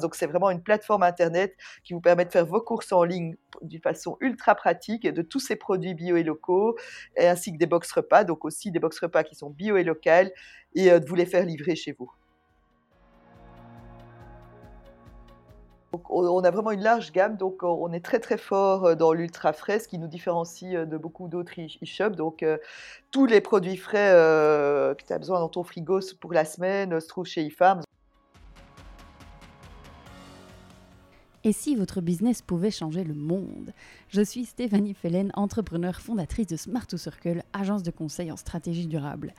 Donc, c'est vraiment une plateforme Internet qui vous permet de faire vos courses en ligne d'une façon ultra pratique de tous ces produits bio et locaux, ainsi que des box repas, donc aussi des box repas qui sont bio et locales, et de vous les faire livrer chez vous. on a vraiment une large gamme, donc on est très très fort euh, dans l'ultra frais, ce qui nous différencie euh, de beaucoup d'autres e-shops. Donc euh, tous les produits frais que tu as besoin dans ton frigo pour la semaine se trouvent chez eFarms. Et si votre business pouvait changer le monde? Je suis Stéphanie Fellen, entrepreneur fondatrice de Smart to Circle, agence de conseil en stratégie durable.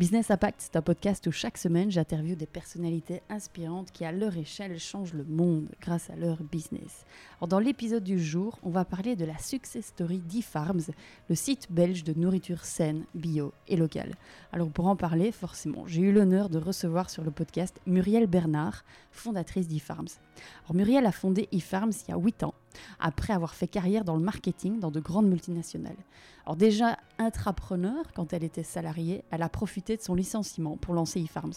Business Impact, c'est un podcast où chaque semaine j'interviewe des personnalités inspirantes qui, à leur échelle, changent le monde grâce à leur business. dans l'épisode du jour, on va parler de la success story d'eFarms, le site belge de nourriture saine, bio et locale. Alors, pour en parler, forcément, j'ai eu l'honneur de recevoir sur le podcast Muriel Bernard, fondatrice d'eFarms. Alors, Muriel a fondé eFarms il y a 8 ans après avoir fait carrière dans le marketing dans de grandes multinationales. Alors déjà intrapreneur, quand elle était salariée, elle a profité de son licenciement pour lancer eFarms.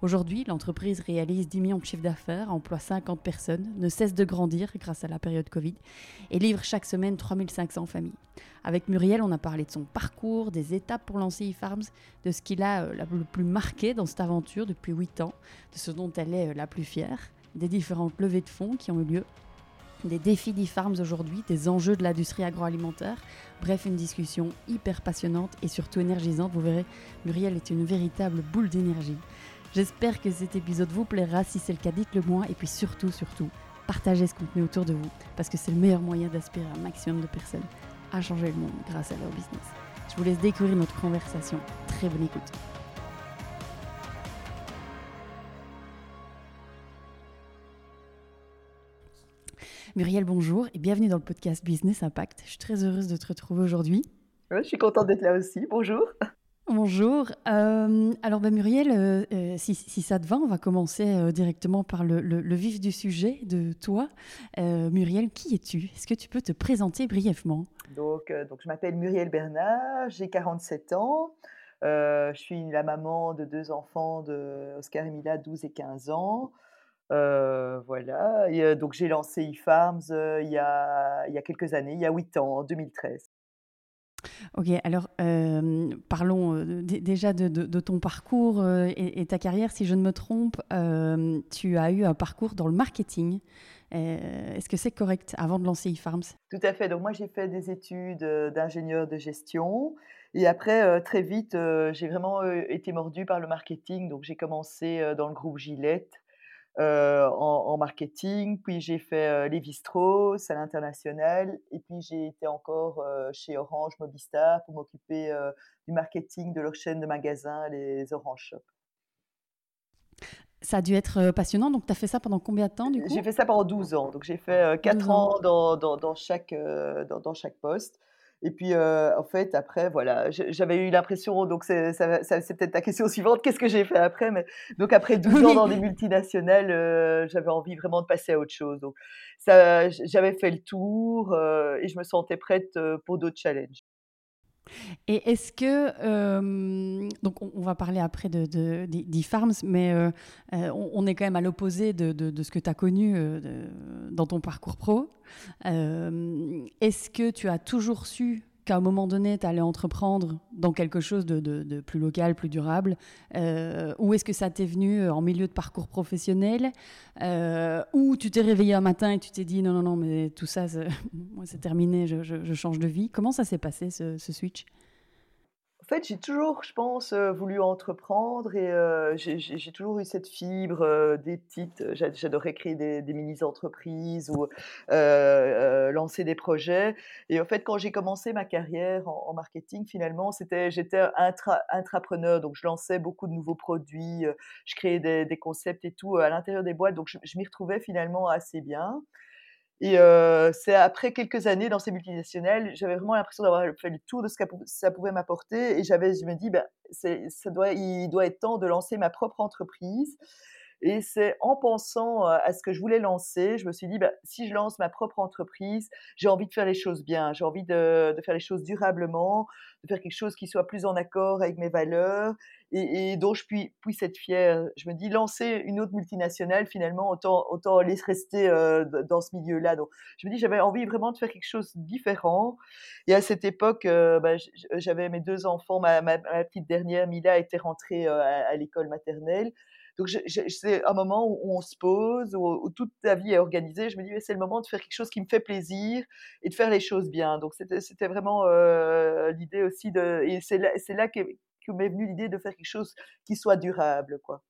Aujourd'hui, l'entreprise réalise 10 millions de chiffres d'affaires, emploie 50 personnes, ne cesse de grandir grâce à la période Covid et livre chaque semaine 3500 familles. Avec Muriel, on a parlé de son parcours, des étapes pour lancer eFarms, de ce qui l'a euh, le plus marqué dans cette aventure depuis 8 ans, de ce dont elle est euh, la plus fière, des différentes levées de fonds qui ont eu lieu des défis d'e-farms aujourd'hui, des enjeux de l'industrie agroalimentaire. Bref, une discussion hyper passionnante et surtout énergisante. Vous verrez, Muriel est une véritable boule d'énergie. J'espère que cet épisode vous plaira. Si c'est le cas, dites-le moi. Et puis surtout, surtout, partagez ce contenu autour de vous parce que c'est le meilleur moyen d'aspirer un maximum de personnes à changer le monde grâce à leur business. Je vous laisse découvrir notre conversation. Très bonne écoute. Muriel, bonjour et bienvenue dans le podcast Business Impact. Je suis très heureuse de te retrouver aujourd'hui. je suis contente d'être là aussi. Bonjour. Bonjour. Euh, alors, ben, Muriel, euh, euh, si, ça te va, on va commencer directement par le, vif du sujet de toi. Muriel, qui es-tu? Est-ce que tu peux te présenter brièvement? Donc, donc, je m'appelle Muriel Bernard, j'ai 47 ans. je suis la maman de deux enfants, de Oscar et Mila, 12 et 15 ans. Euh, voilà, et donc j'ai lancé eFarms il, y a, il y a quelques années, il y a 8 ans, en 2013. Ok, alors parlons déjà de, ton parcours et, ta carrière. Si je ne me trompe, tu as eu un parcours dans le marketing. Est-ce que c'est correct avant de lancer eFarms? Tout à fait. Donc moi j'ai fait des études d'ingénieur de gestion et après très vite j'ai vraiment été mordue par le marketing. Donc j'ai commencé dans le groupe Gillette en, marketing, puis j'ai fait Lévi-Strauss à l'international, et puis j'ai été encore chez Orange Mobistar pour m'occuper du marketing de leur chaîne de magasins, les Orange Shop. Ça a dû être passionnant. Donc, tu as fait ça pendant combien de temps du coup? J'ai fait ça pendant 12 ans. Donc, j'ai fait 4 ans, dans, dans, dans, chaque, dans, chaque poste. Et puis, en fait, après, voilà, j'avais eu l'impression, donc c'est peut-être ta question suivante, qu'est-ce que j'ai fait après mais, Donc, après 12 ans dans des multinationales, j'avais envie vraiment de passer à autre chose. Donc, j'avais fait le tour et je me sentais prête pour d'autres challenges. Et est-ce que, donc on, va parler après de, d'e-farms, mais on, est quand même à l'opposé de, de, ce que tu as connu dans ton parcours pro. est-ce que tu as toujours su qu'à un moment donné, tu allais entreprendre dans quelque chose de, plus local, plus durable Ou est-ce que ça t'est venu en milieu de parcours professionnel Ou tu t'es réveillé un matin et tu t'es dit non, non, non, mais tout ça, c'est terminé, je, change de vie. Comment ça s'est passé ce switch? Fait, j'ai toujours, je pense, voulu entreprendre et j'ai toujours eu cette fibre des petites. J'adorais créer des, mini-entreprises ou lancer des projets. Et en fait, quand j'ai commencé ma carrière en, marketing, finalement, c'était j'étais intrapreneur, donc je lançais beaucoup de nouveaux produits, je créais des, concepts et tout à l'intérieur des boîtes, donc je m'y retrouvais finalement assez bien. Et c'est après quelques années dans ces multinationales, j'avais vraiment l'impression d'avoir fait le tour de ce que ça pouvait m'apporter. Et j'avais, je me dis, ben, ça doit, il doit être temps de lancer ma propre entreprise. Et c'est en pensant à ce que je voulais lancer, je me suis dit, bah, si je lance ma propre entreprise, j'ai envie de faire les choses bien, j'ai envie de, faire les choses durablement, de faire quelque chose qui soit plus en accord avec mes valeurs et, dont je puis, puisse être fière. Je me dis, lancer une autre multinationale, finalement, autant, laisser rester dans ce milieu-là. Donc, je me dis, j'avais envie vraiment de faire quelque chose de différent. Et à cette époque, bah, j'avais mes deux enfants, ma, petite dernière, Mila, était rentrée à l'école maternelle. Donc, c'est un moment où on se pose, où, toute ta vie est organisée. Je me dis, c'est le moment de faire quelque chose qui me fait plaisir et de faire les choses bien. Donc, c'était vraiment euh, l'idée aussi de. Et c'est là, que, que m'est venue l'idée de faire quelque chose qui soit durable, quoi.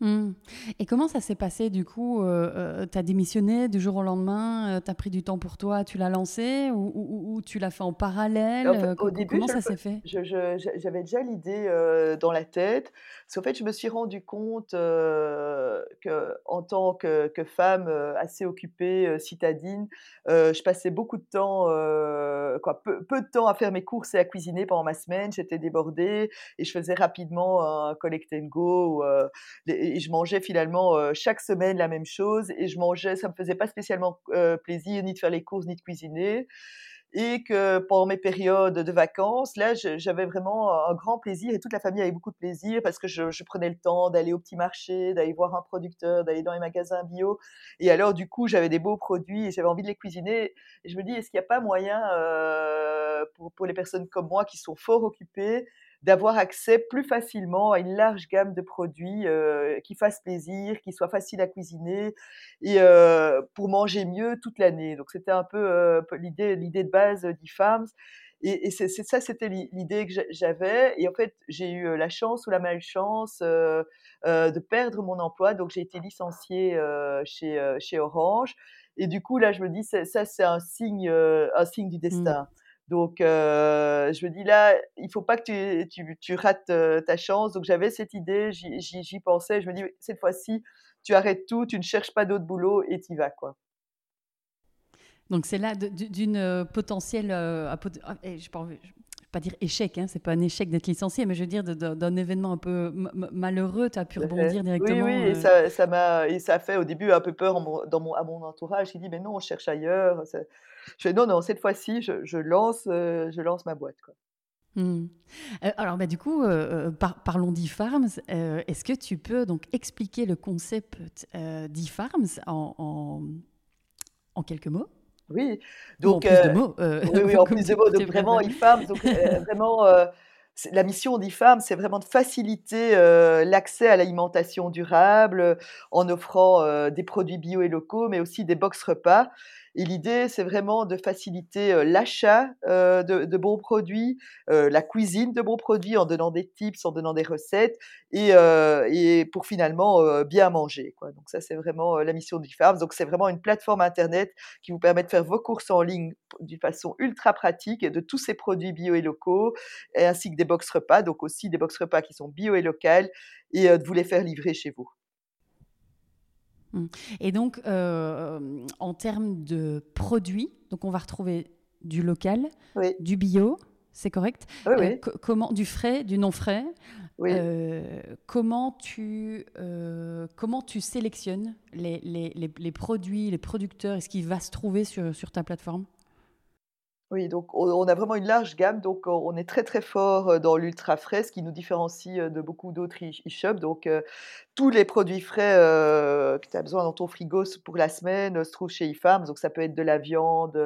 Mmh. Et comment ça s'est passé du coup euh, euh, Tu as démissionné du jour au lendemain, euh, tu as pris du temps pour toi, tu l'as lancé ou, ou, ou tu l'as fait en parallèle en fait, Au début, comment ça s'est fait? J'avais déjà l'idée dans la tête. Parce qu'en fait, je me suis rendu compte que, en tant que, que femme assez occupée, citadine, je passais beaucoup de temps, quoi, peu, peu, de temps à faire mes courses et à cuisiner pendant ma semaine. J'étais débordée et je faisais rapidement un collect and go. Et je mangeais finalement chaque semaine la même chose et je mangeais, ça me faisait pas spécialement plaisir ni de faire les courses ni de cuisiner et que pendant mes périodes de vacances, là, j'avais vraiment un grand plaisir et toute la famille avait beaucoup de plaisir parce que je, prenais le temps d'aller au petit marché, d'aller voir un producteur, d'aller dans les magasins bio. Et alors, du coup, j'avais des beaux produits et j'avais envie de les cuisiner. Et je me dis, est-ce qu'il n'y a pas moyen pour, pour les personnes comme moi qui sont fort occupées d'avoir accès plus facilement à une large gamme de produits euh, qui fassent plaisir, qui soient faciles à cuisiner et euh, pour manger mieux toute l'année. Donc c'était un peu euh, l'idée, l'idée de base d'e-Farms. Et, et c'est, ça, c'était l'idée que j'avais. Et en fait, j'ai eu la chance ou la malchance euh, euh, de perdre mon emploi. Donc j'ai été licenciée euh, chez, chez Orange. Et du coup, là, je me dis, ça, c'est un signe, un signe du mmh. destin. Mmh. Donc, euh, je me dis là, il faut pas que tu, tu, tu rates euh, ta chance. Donc, j'avais cette idée, j'y pensais. Je me dis, cette fois-ci, tu arrêtes tout, tu ne cherches pas d'autre boulot et tu y vas, quoi. Donc, c'est là d'une euh, potentielle, euh, ah, eh, je ne vais pas dire échec, hein, c'est pas un échec d'être licencié, mais je veux dire d'un événement un peu malheureux, tu as pu rebondir directement. Oui, oui, et ça, ça m'a, et ça a fait au début un peu peur dans mon, à mon entourage. Il dit, mais non, on cherche ailleurs. Je fais non, non, cette fois-ci, je, je lance, euh, je lance ma boîte. Quoi. Mmh. Euh, alors, bah, du coup, euh, par, parlons d'e-farms. Est-ce que tu peux donc expliquer le concept d'e-farms en, en, en, quelques mots? Oui, donc. en plus de mots. oui, oui, en plus de mots. Donc, vraiment, e-farms, donc vraiment. la mission d'e-farms, c'est vraiment de faciliter l'accès à l'alimentation durable en offrant des produits bio et locaux, mais aussi des box repas. Et l'idée, c'est vraiment de faciliter l'achat de, de, bons produits, la cuisine de bons produits en donnant des tips, en donnant des recettes, et, et pour finalement bien manger. Quoi. Donc ça, c'est vraiment la mission du Farms. Donc c'est vraiment une plateforme internet qui vous permet de faire vos courses en ligne d'une façon ultra pratique de tous ces produits bio et locaux, ainsi que des box repas, donc aussi des box repas qui sont bio et locales, et de vous les faire livrer chez vous. Mmh. Et donc, euh, en termes de produits, donc on va retrouver du local, oui. du bio, c'est correct oui, oui. Euh, comment Du frais, du non frais euh, comment, tu, euh, comment tu sélectionnes les, les, les, les, produits, les producteurs et ce qui va se trouver sur, sur ta plateforme? Oui, donc on a vraiment une large gamme, donc on est très très fort dans l'ultra frais, ce qui nous différencie de beaucoup d'autres e-shops. Donc tous les produits frais que tu as besoin dans ton frigo pour la semaine se trouvent chez eFarms. Donc ça peut être de la viande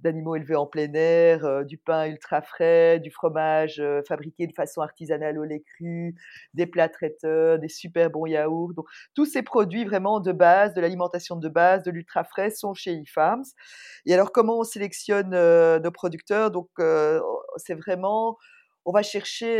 d'animaux élevés en plein air, du pain ultra frais, du fromage fabriqué de façon artisanale au lait cru, des plats traiteurs, des super bons yaourts. Donc tous ces produits vraiment de base, de l'alimentation de base, de l'ultra frais sont chez eFarms. Et alors comment on sélectionne de producteurs. Donc, c'est vraiment, on va chercher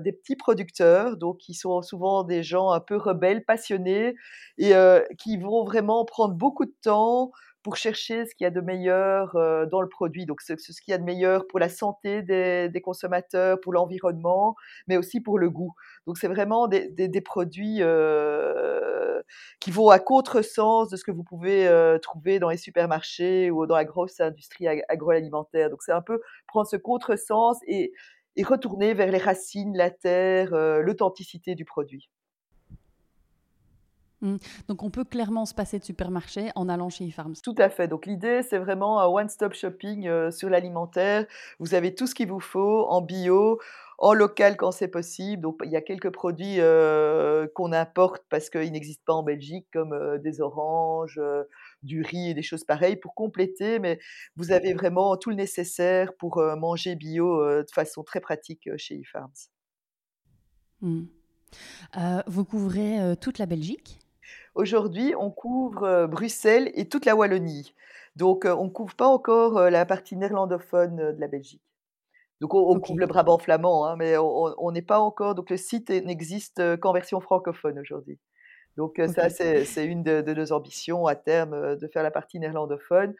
des petits producteurs, donc qui sont souvent des gens un peu rebelles, passionnés, et qui vont vraiment prendre beaucoup de temps pour chercher ce qu'il y a de meilleur dans le produit. Donc, ce, ce qu'il y a de meilleur pour la santé des, des consommateurs, pour l'environnement, mais aussi pour le goût. Donc, c'est vraiment des, des, des produits euh, qui vont à contresens de ce que vous pouvez euh, trouver dans les supermarchés ou dans la grosse industrie ag agroalimentaire. Donc, c'est un peu prendre ce contresens et, et retourner vers les racines, la terre, euh, l'authenticité du produit. Mmh. Donc on peut clairement se passer de supermarché en allant chez eFarms? Tout à fait. Donc l'idée, c'est vraiment un one stop shopping, heu, sur l'alimentaire. Vous avez tout ce qu'il vous faut en bio, en local quand c'est possible. Donc il y a quelques produits, heu, qu'on importe parce qu'ils n'existent pas en Belgique comme, heu, des oranges, du riz et des choses pareilles pour compléter, mais vous avez vraiment tout le nécessaire pour, manger bio, de façon très pratique, chez eFarms. Mmh. Heu, vous couvrez, toute la Belgique? Aujourd'hui, on couvre, heu, Bruxelles et toute la Wallonie. Donc, heu, on ne couvre pas encore, heu, la partie néerlandophone, de la Belgique. Donc on on couvre le Brabant flamand, hein, mais on n'est pas encore donc le site n'existe, qu'en version francophone aujourd'hui. Donc, ça c'est une de de nos ambitions à terme, de faire la partie néerlandophone.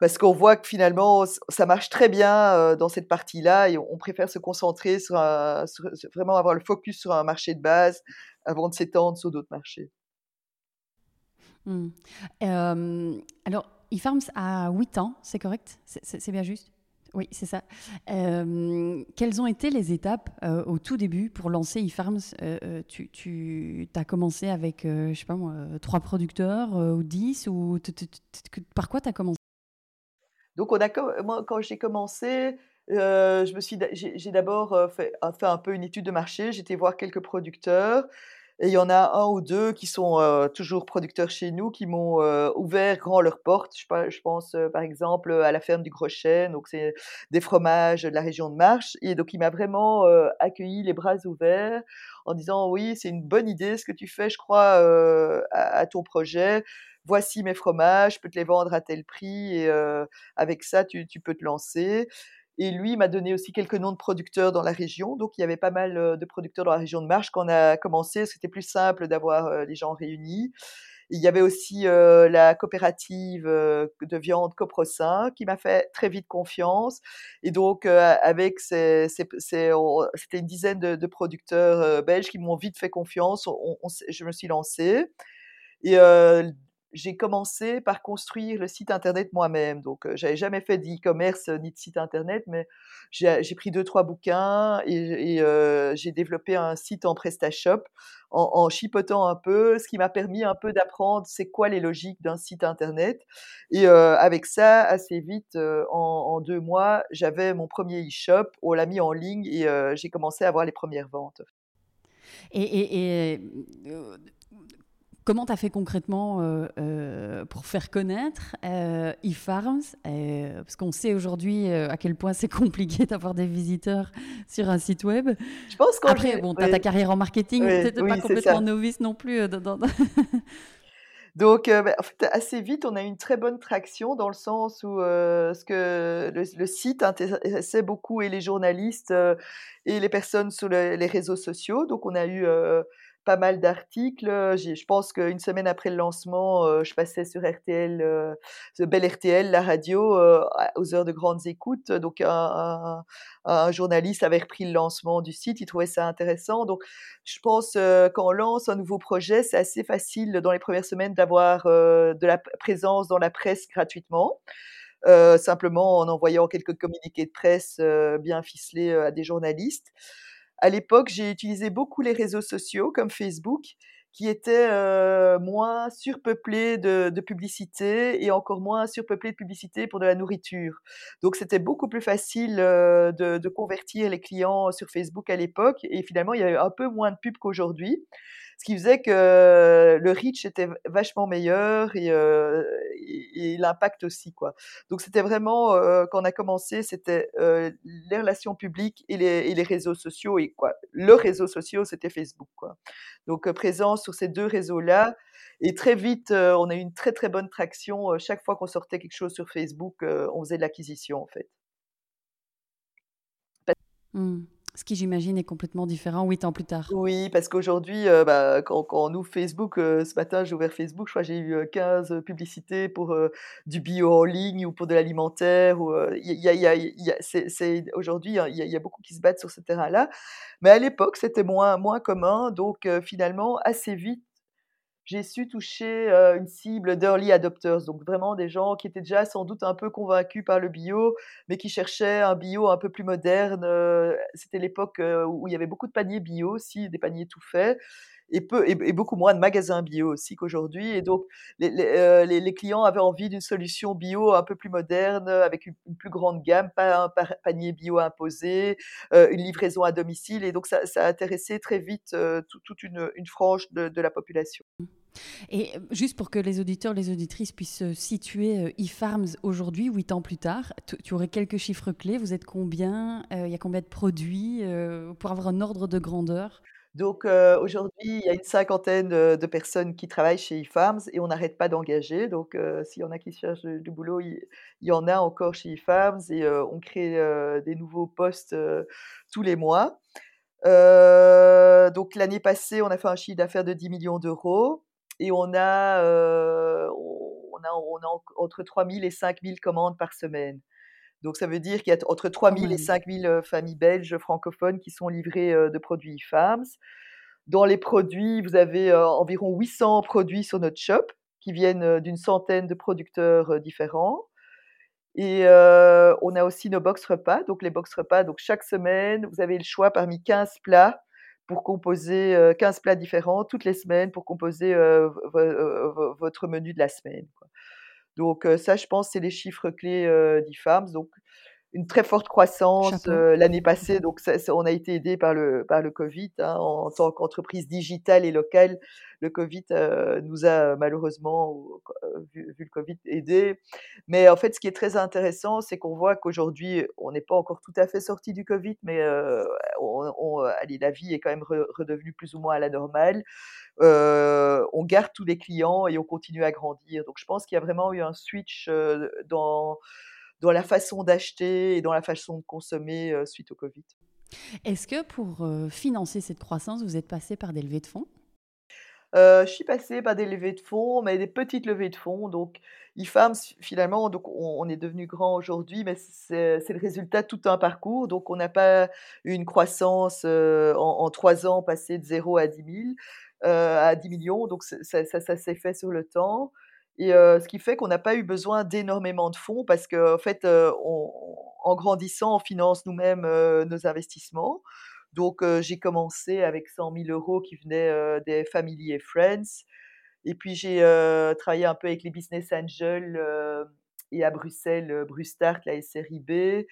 Parce qu'on voit que finalement ça marche très bien, dans cette partie-là et on préfère se concentrer sur un sur vraiment avoir le focus sur un marché de base avant de s'étendre sur d'autres marchés. Mmh. Hem, alors eFarms a 8 ans, c'est correct? C'est bien juste? Oui, c'est ça. Hem, quelles ont été les étapes, heu, au tout début pour lancer eFarms? Tu as commencé avec, je sais pas moi, 3 producteurs, ou 10 ou t t t par quoi tu as commencé? Donc moi quand j'ai commencé, j'ai d'abord, fait un peu une étude de marché. J'étais voir quelques producteurs et il y en a un ou 2 qui sont, toujours producteurs chez nous, qui m'ont, ouvert grand leurs portes. Je pense, par exemple, à la ferme du Groschain, donc c'est des fromages de la région de Marche et donc il m'a vraiment, accueilli les bras ouverts en disant: «Oui, c'est une bonne idée ce que tu fais, je crois, à ton projet. Voici mes fromages, je peux te les vendre à tel prix et avec ça tu peux te lancer» et lui, m'a donné aussi quelques noms de producteurs dans la région. Donc il y avait pas mal, heu, de producteurs dans la région de Marche quand on a commencé, c'était plus simple d'avoir, heu, les gens réunis. Il y avait aussi, heu, la coopérative, de viande Coprocin qui m'a fait très vite confiance et donc, avec ces c'était une dizaine de producteurs, belges qui m'ont vite fait confiance. Je me suis lancée et j'ai commencé par construire le site internet moi-même. Donc, heu, j'avais jamais fait d'e-commerce, ni de site internet, mais j'ai j'ai pris deux trois bouquins et heu, j'ai développé un site en PrestaShop en chipotant un peu, ce qui m'a permis un peu d'apprendre c'est quoi les logiques d'un site internet et avec ça, assez vite, en 2 mois, j'avais mon premier e-shop. On l'a mis en ligne et j'ai commencé à avoir les premières ventes. Et comment tu as fait concrètement, heu heu, pour faire connaître, heu, eFarms? Parce qu'on sait aujourd'hui, à quel point c'est compliqué d'avoir des visiteurs sur un site web. Je pense quand Après, bon, tu as ta carrière en marketing, tu oui, étais pas oui, complètement novice non plus, dans Donc, bah, en fait, assez vite, on a eu une très bonne traction dans le sens où, ce que le le site intéressait beaucoup et les journalistes, et les personnes sur le les réseaux sociaux. Donc on a eu, pas mal d'articles, je pense qu'une semaine après le lancement, je passais sur RTL, The Bell RTL, la radio, aux heures de grandes écoutes. Donc un journaliste avait repris le lancement du site, il trouvait ça intéressant. Donc je pense, quand on lance un nouveau projet, c'est assez facile dans les premières semaines d'avoir, de la présence dans la presse gratuitement, simplement en envoyant quelques communiqués de presse, bien ficelés, à des journalistes. À l'époque, j'ai utilisé beaucoup les réseaux sociaux comme Facebook qui étaient, heu, moins surpeuplés de de publicité et encore moins surpeuplés de publicité pour de la nourriture. Donc c'était beaucoup plus facile, heu, de de convertir les clients sur Facebook à l'époque et finalement, il y avait un peu moins de pub qu'aujourd'hui. Ce qui faisait que le reach était vachement meilleur et l'impact aussi, quoi. Donc c'était vraiment, quand on a commencé, c'était, les relations publiques et les réseaux sociaux et quoi, le réseau social, c'était Facebook, quoi. Donc, présence sur ces 2 réseaux-là et très vite, on a eu une très, très bonne traction, chaque fois qu'on sortait quelque chose sur Facebook, on faisait de l'acquisition, en fait. Mmh. Ce qui, j'imagine, est complètement différent 8 ans plus tard. Oui, parce qu'aujourd'hui, heu, bah, quand quand on ouvre Facebook, heu, ce matin, j'ai ouvert Facebook, je crois j'ai eu, heu, 15 publicités pour, du bio en ligne ou pour de l'alimentaire aujourd'hui, il y y a beaucoup qui se battent sur ce terrain-là. Mais à l'époque, c'était moins moins commun donc, finalement, assez vite, j'ai su toucher, heu, une cible d'early adopters, donc vraiment des gens qui étaient déjà sans doute un peu convaincus par le bio, mais qui cherchaient un bio un peu plus moderne, c'était l'époque, où il y avait beaucoup de paniers bio aussi, des paniers tout faits et peu et beaucoup moins de magasins bio aussi qu'aujourd'hui et donc les les, clients avaient envie d'une solution bio un peu plus moderne, avec une plus grande gamme, pas un panier bio imposé, heu, une livraison à domicile et donc ça a intéressé très vite, heu, toute une frange de la population. Et juste pour que les auditeurs, les auditrices puissent situer eFarms aujourd'hui, 8 ans plus tard, tu aurais quelques chiffres clés. Vous êtes combien Il y a combien de produits pour avoir un ordre de grandeur? Donc aujourd'hui, il y a une cinquantaine, de personnes qui travaillent chez eFarms et on n'arrête pas d'engager. Donc s'il y en a qui cherchent du boulot, il y en a encore chez eFarms et on crée, des nouveaux postes, tous les mois. Donc l'année passée, on a fait un chiffre d'affaires de 10 000 000 et on a, on a on a entre 3 000 et 5 000 commandes par semaine. Donc ça veut dire qu'il y a entre 3 000 et 5 000 familles belges francophones qui sont livrées, de produits eFarms. Dans les produits, vous avez, environ 800 produits sur notre shop qui viennent, d'une centaine de producteurs, différents et on a aussi nos box repas. Donc les box repas, donc chaque semaine, vous avez le choix parmi 15 plats pour composer, heu, 15 plats différents toutes les semaines pour composer, votre menu de la semaine, quoi. Donc ça, je pense, c'est les chiffres clés, heu, d'eFarms. Donc une très forte croissance, heu, l'année passée, donc ça ça on a été aidés par le par le covid, hein, en tant qu'entreprise digitale et locale. Le covid, heu, nous a malheureusement, vu vu le covid, aidés. Mais en fait, ce qui est très intéressant, c'est qu'on voit qu'aujourd'hui, on n'est pas encore tout à fait sortis du covid, mais on on allez, la vie est quand même re redevenue plus ou moins à la normale. On garde tous les clients et on continue à grandir. Donc je pense qu'il y a vraiment eu un switch, dans dans la façon d'acheter et dans la façon de consommer, heu, suite au covid. Est-ce que pour, heu, financer cette croissance, vous êtes passés par des levées de fonds? Heu, je suis passée par des levées de fonds, mais des petites levées de fonds. Donc eFarms, finalement, donc on on est devenu grand aujourd'hui, mais c'est le résultat de tout un parcours. Donc on n'a pas une croissance, en en 3 ans, passé de 0 à 10 000, heu, à 10 000 000. Donc ça ça ça s'est fait sur le temps et ce qui fait qu'on n'a pas eu besoin d'énormément de fonds parce qu'en fait, en grandissant, on finance nous-mêmes, nos investissements. Donc j'ai commencé avec 100 000 € qui venaient, des family et friends et puis j'ai, travaillé un peu avec les business angels, et à Bruxelles, Brustart, la SRIB,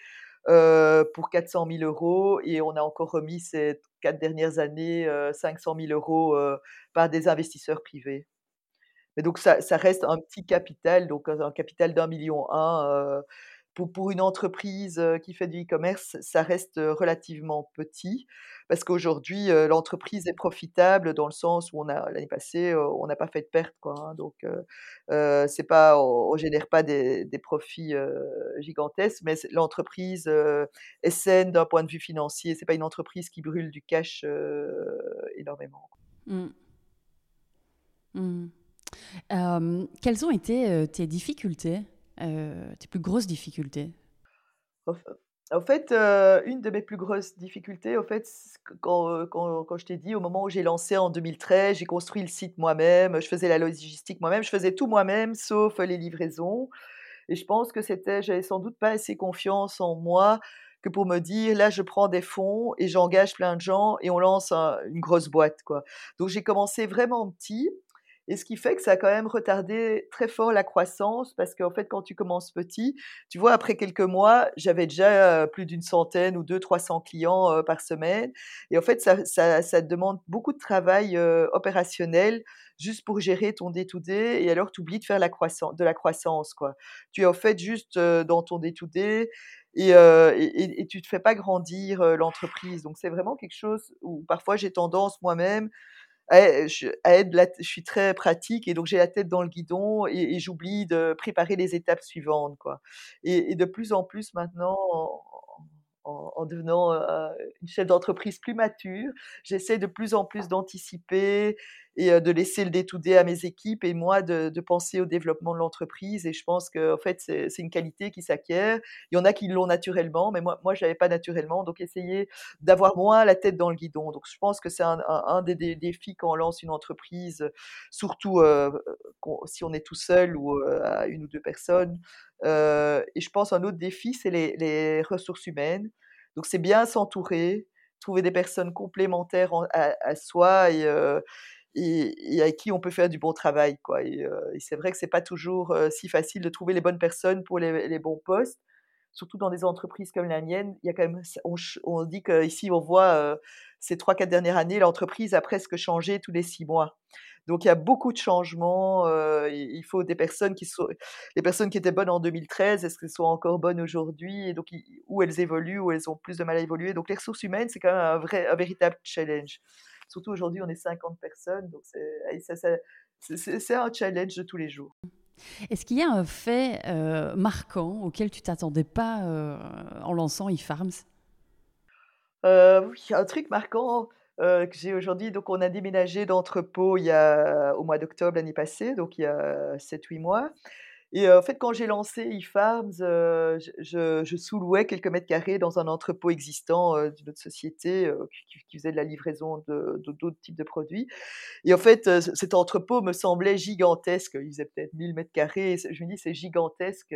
pour 400 000 € et on a encore remis ces 4 dernières années, heu, 500 000 €, heu, par des investisseurs privés. Mais donc ça reste un petit capital, donc un capital d'1 million 1, heu, pour une entreprise, heu, qui fait du e-commerce, ça reste, relativement petit. Parce qu'aujourd'hui, l'entreprise est profitable dans le sens où on a l'année passée, on n'a pas fait de perte, quoi, hein. Donc pas on génère pas des profits, gigantesques, mais l'entreprise, est saine d'un point de vue financier. C'est pas une entreprise qui brûle du cash, énormément. Mmh. Mmh. Hem, quelles ont été, heu, tes difficultés, heu, tes plus grosses difficultés? En fait, une de mes plus grosses difficultés, au fait, quand, quand je t'ai dit au moment où j'ai lancé en 2013, j'ai construit le site moi-même, je faisais la logistique moi-même, je faisais tout moi-même sauf les livraisons et je pense que c'était j'avais sans doute pas assez confiance en moi que pour me dire: «Là, je prends des fonds et j'engage plein de gens et on lance un une grosse boîte», quoi. Donc j'ai commencé vraiment petit et ce qui fait que ça a quand même retardé très fort la croissance parce qu'en fait, quand tu commences petit, tu vois, après quelques mois, j'avais déjà, plus d'une centaine ou 200-300 clients, heu, par semaine et en fait, ça ça demande beaucoup de travail, opérationnel juste pour gérer ton day to day et alors tu oublies de faire la croissan de la croissance, quoi. Tu es, en fait, juste, dans ton day to day et heu et et tu te fais pas grandir, l'entreprise. Donc c'est vraiment quelque chose où parfois j'ai tendance moi-même je être la je suis très pratique et donc j'ai la tête dans le guidon et j'oublie de préparer les étapes suivantes, quoi. Et de plus en plus maintenant en en en devenant, heu, une chef d'entreprise plus mature, j'essaie de plus en plus d'anticiper et de laisser le day à mes équipes et moi de penser au développement de l'entreprise et je pense qu'en fait, c'est une qualité qui s'acquiert. Il y en a qui l'ont naturellement, mais moi moi je l'avais pas naturellement, donc essayer d'avoir moins la tête dans le guidon. Donc je pense que c'est un des dé défis quand on lance une entreprise, surtout, si on est tout seul ou à 1 ou 2 personnes, et je pense un autre défi, c'est les ressources humaines. Donc c'est bien s'entourer, trouver des personnes complémentaires à, soi et, et, avec qui on peut faire du bon travail. Quoi. Et, c'est vrai que c'est pas toujours si facile de trouver les bonnes personnes pour les, bons postes surtout dans des entreprises comme la mienne, y a quand même, on, dit qu'ici, on voit ces trois, quatre dernières années, l'entreprise a presque changé tous les six mois. Donc il y a beaucoup de changements. il faut des personnes qui sont, les personnes qui étaient bonnes en 2013, est-ce qu'elles sont encore bonnes aujourd'hui? Et donc où elles évoluent, où elles ont plus de mal à évoluer? Donc les ressources humaines, c'est quand même un vrai, un véritable challenge. Surtout aujourd'hui, on est 50 personnes, donc c'est un challenge de tous les jours. Est-ce qu'il y a un fait marquant auquel tu t'attendais pas en lançant eFarms? Euh, Oui, un truc marquant que j'ai aujourd'hui. Donc, on a déménagé d'entrepôt il y a, au mois d'octobre l'année passée, donc il y a 7-8 mois. Et en fait, quand j'ai lancé eFarms, je, je, sous-louais quelques mètres carrés dans un entrepôt existant d'une autre société qui, faisait de la livraison de, d'autres types de produits. Et en fait, cet entrepôt me semblait gigantesque. Il faisait peut-être 1000 mètres carrés. Je me dis, c'est gigantesque.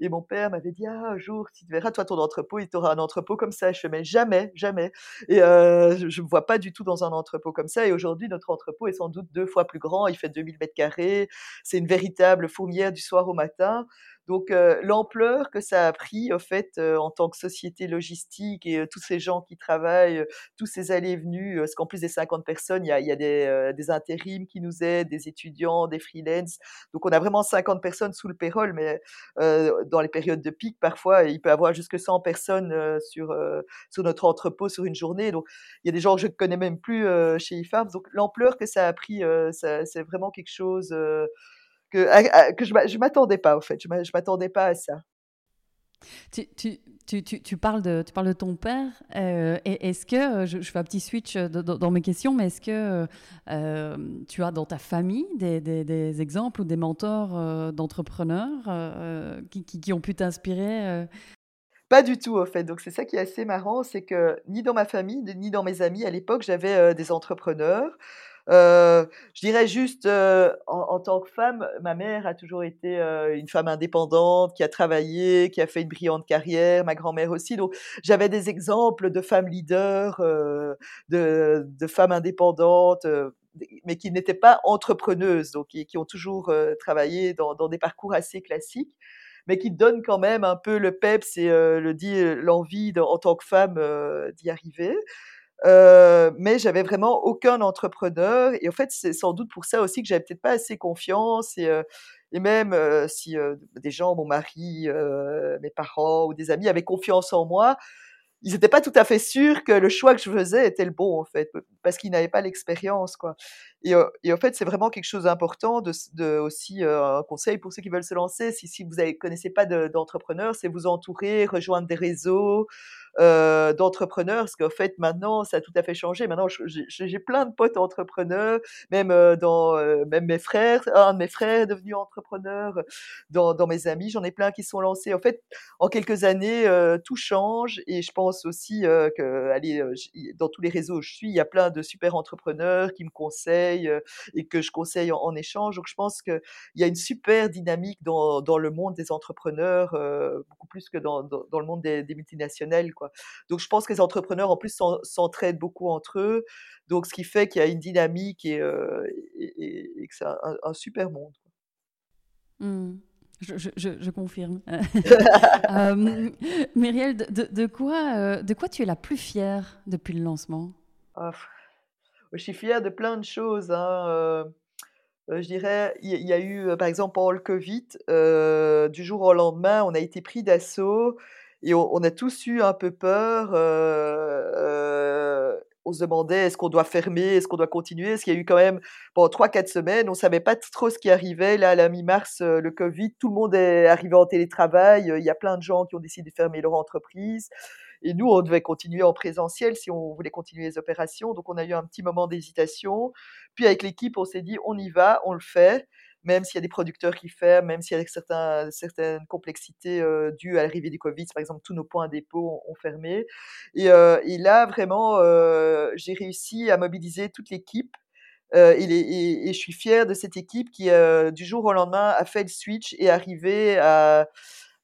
Et mon père m'avait dit, ah, un jour, si tu verras, toi, ton entrepôt, il t'aura un entrepôt comme ça. Je mais jamais, jamais. Et je ne me vois pas du tout dans un entrepôt comme ça. Et aujourd'hui, notre entrepôt est sans doute deux fois plus grand. Il fait 2000 mètres carrés. C'est une véritable fourmière du soir au matin. Donc l'ampleur que ça a pris, en fait, en tant que société logistique et tous ces gens qui travaillent, tous ces allées et venues, parce qu'en plus des 50 personnes, il y a, y a des, des, intérims qui nous aident, des étudiants, des freelance. Donc on a vraiment 50 personnes sous le payroll, mais dans les périodes de pic, parfois, il peut y avoir jusque 100 personnes sur, sur notre entrepôt sur une journée. Donc il y a des gens que je ne connais même plus chez IFARMS. Donc l'ampleur que ça a pris, c'est vraiment quelque chose que, que je ne m'attendais pas, au fait. Je ne m'attendais pas à ça. Tu, tu, tu, tu, parles de, tu parles de ton père. Euh, est-ce que, euh, je, fais un petit switch dans mes questions, mais est-ce que euh, tu as dans ta famille des, des, des exemples ou des mentors d'entrepreneurs qui, qui, qui, ont pu t'inspirer Pas du tout, au fait. Donc, c'est ça qui est assez marrant, c'est que ni dans ma famille, ni dans mes amis, à l'époque, j'avais des entrepreneurs. Euh, je dirais juste, euh, en, tant que femme, ma mère a toujours été euh, une femme indépendante, qui a travaillé, qui a fait une brillante carrière, ma grand-mère aussi. Donc, j'avais des exemples de femmes leaders, de, de, femmes indépendantes, mais qui n'étaient pas entrepreneuses, donc qui, qui ont toujours travaillé dans, dans, des parcours assez classiques mais qui donnent quand même un peu le peps et le dit l'envie en tant que femme d'y arriver. Euh, mais j'avais vraiment aucun entrepreneur. Et en fait, c'est sans doute pour ça aussi que j'avais peut-être pas assez confiance. Et, euh, même euh, si des gens, mon mari, mes parents ou des amis avaient confiance en moi, ils n'étaient pas tout à fait sûrs que le choix que je faisais était le bon, en fait, parce qu'ils n'avaient pas l'expérience, quoi. Et, en fait, c'est vraiment quelque chose d'important, de, aussi un conseil pour ceux qui veulent se lancer. Si, si vous ne connaissez pas d'entrepreneurs, c'est vous entourer, rejoindre des réseaux, euh, d'entrepreneurs, parce qu'en fait maintenant ça a tout à fait changé. Maintenant j'ai plein de potes entrepreneurs, même euh, dans euh, même mes frères, un de mes frères est devenu entrepreneur, dans, dans mes amis j'en ai plein qui sont lancés. En fait en quelques années tout change et je pense aussi que allez dans tous les réseaux où je suis il y a plein de super entrepreneurs qui me conseillent et que je conseille en, échange. Donc je pense qu'il y a une super dynamique dans, dans le monde des entrepreneurs, beaucoup plus que dans, dans, le monde des, des multinationales. Quoi. Donc je pense que les entrepreneurs en plus s'entraident beaucoup entre eux, donc ce qui fait qu'il y a une dynamique et, euh, et, que c'est un, super monde. Mmh. Je, je, confirme. euh, Myriel, de, quoi, euh, de quoi tu es la plus fière depuis le lancement? Ah, Je suis fière de plein de choses. Hein. Euh, je dirais, il y, a eu, par exemple, pendant le Covid, du jour au lendemain, on a été pris d'assaut et on, a tous eu un peu peur. on se demandait est-ce qu'on doit fermer, est-ce qu'on doit continuer, est-ce qu'il y a eu quand même pendant 3-4 semaines, on savait pas trop ce qui arrivait. Là, à la mi-mars, le Covid, tout le monde est arrivé en télétravail. Il y a plein de gens qui ont décidé de fermer leur entreprise. Et nous, on devait continuer en présentiel si on voulait continuer les opérations. Donc, on a eu un petit moment d'hésitation. Puis, avec l'équipe, on s'est dit, on y va, on le fait même s'il y a des producteurs qui ferment, même s'il y a certains, certaines complexités dues à l'arrivée du Covid. Par exemple, tous nos points dépôt ont, fermé. Et, là, vraiment, j'ai réussi à mobiliser toute l'équipe. Et, et, je suis fière de cette équipe qui, du jour au lendemain, a fait le switch et est arrivée à,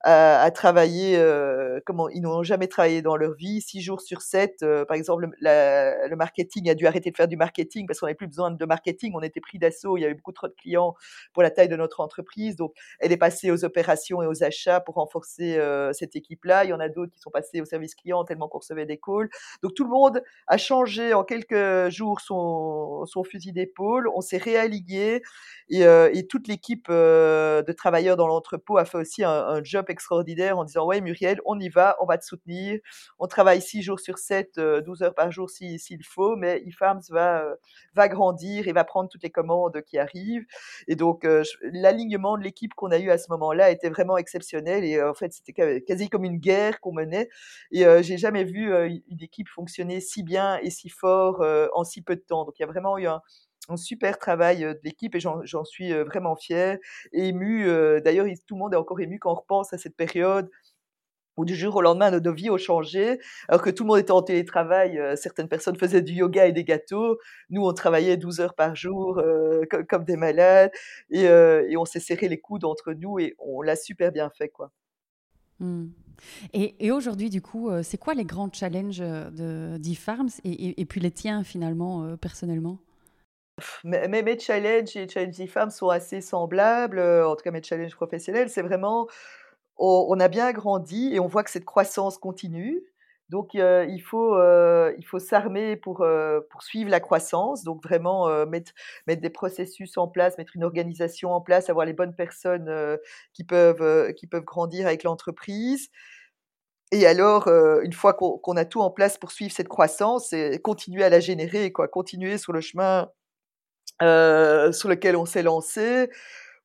à travailler, heu, comment ils n'ont jamais travaillé dans leur vie. 6 jours sur 7, heu, par exemple, le la le marketing a dû arrêter de faire du marketing parce qu'on avait plus besoin de marketing, on était pris d'assaut, il y avait beaucoup trop de clients pour la taille de notre entreprise, donc elle est passée aux opérations et aux achats pour renforcer, heu, cette équipe-là. Il y en a d'autres qui sont passés au service client tellement qu'on recevait des calls. Donc tout le monde a changé. En quelques jours son son fusil d'épaule, on s'est réaligné et heu et toute l'équipe, heu, de travailleurs dans l'entrepôt a fait aussi un un job extraordinaire en disant: «Ouais Muriel, on y va, on va te soutenir. On travaille 6 jours sur 7, heu, 12 heures par jour si s'il faut, mais eFarms va, heu, va grandir et va prendre toutes les commandes qui arrivent» et donc heu, j l'alignement de l'équipe qu'on a eu à ce moment-là était vraiment exceptionnel et en fait, c'était qua quasi comme une guerre qu'on menait et j'ai jamais vu, une équipe fonctionner si bien et si fort, en si peu de temps. Donc il y a vraiment eu un un super travail, de l'équipe et j'en suis, vraiment fière émue, d'ailleurs il tout le monde est encore ému quand on repense à cette période où du jour au lendemain nos vies ont changé. Alors que tout le monde était en télétravail, certaines personnes faisaient du yoga et des gâteaux. Nous, on travaillait 12 heures par jour, comme des malades et on s'est serré les coudes entre nous et on l'a super bien fait, quoi. Mmh. Et aujourd'hui, du coup, c'est quoi les grands challenges, d'eFarms et puis les tiens finalement, personnellement? Mes mes mes challenges et challenges d'eFarms sont assez semblables, heu, en tout cas mes challenges professionnels. C'est vraiment on a bien grandi et on voit que cette croissance continue. Donc heu, il faut, heu, il faut s'armer pour, pour suivre la croissance. Donc vraiment, mettre mettre des processus en place, mettre une organisation en place, avoir les bonnes personnes, qui peuvent, qui peuvent grandir avec l'entreprise. Et alors, une fois qu'on a tout en place pour suivre cette croissance, c'est continuer à la générer quoi, continuer sur le chemin, heu, sur lequel on s'est lancé,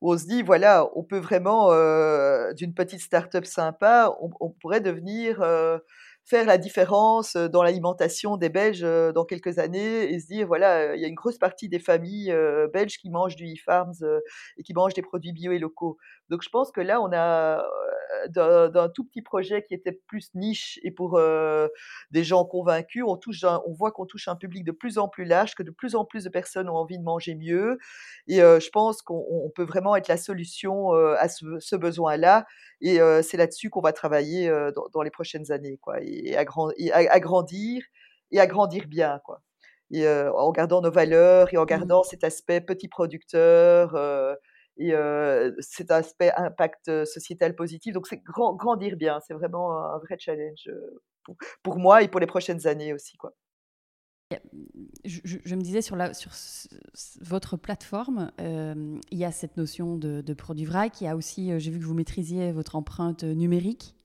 où on se dit: «Voilà, on peut vraiment, heu, d'une petite start-up sympa, on pourrait devenir, heu, faire la différence, dans l'alimentation des Belges, heu, dans quelques années» et se dire: «Voilà, il y a une grosse partie des familles, heu, belges qui mangent du eFarms, et qui mangent des produits bio et locaux». Donc je pense que là, on a, d'un d'un tout petit projet qui était plus niche et pour, heu, des gens convaincus, on touche un on voit qu'on touche un public de plus en plus large, que de plus en plus de personnes ont envie de manger mieux. Et heu, je pense qu'on on peut vraiment être la solution, à ce ce besoin-là. Et c'est là-dessus qu'on va travailler, dans dans les prochaines années, quoi et à grand et à agrandir et agrandir bien, quoi. Et en gardant nos valeurs et en Mmh. gardant cet aspect petit producteur, et cet aspect impact, sociétal positif. Donc c'est grand grandir bien, c'est vraiment un vrai challenge, pour moi et pour les prochaines années aussi, quoi. Je me disais sur la sur votre plateforme, il y a cette notion de produit vrac. Il y a aussi, j'ai vu que vous maîtrisiez votre empreinte, numérique.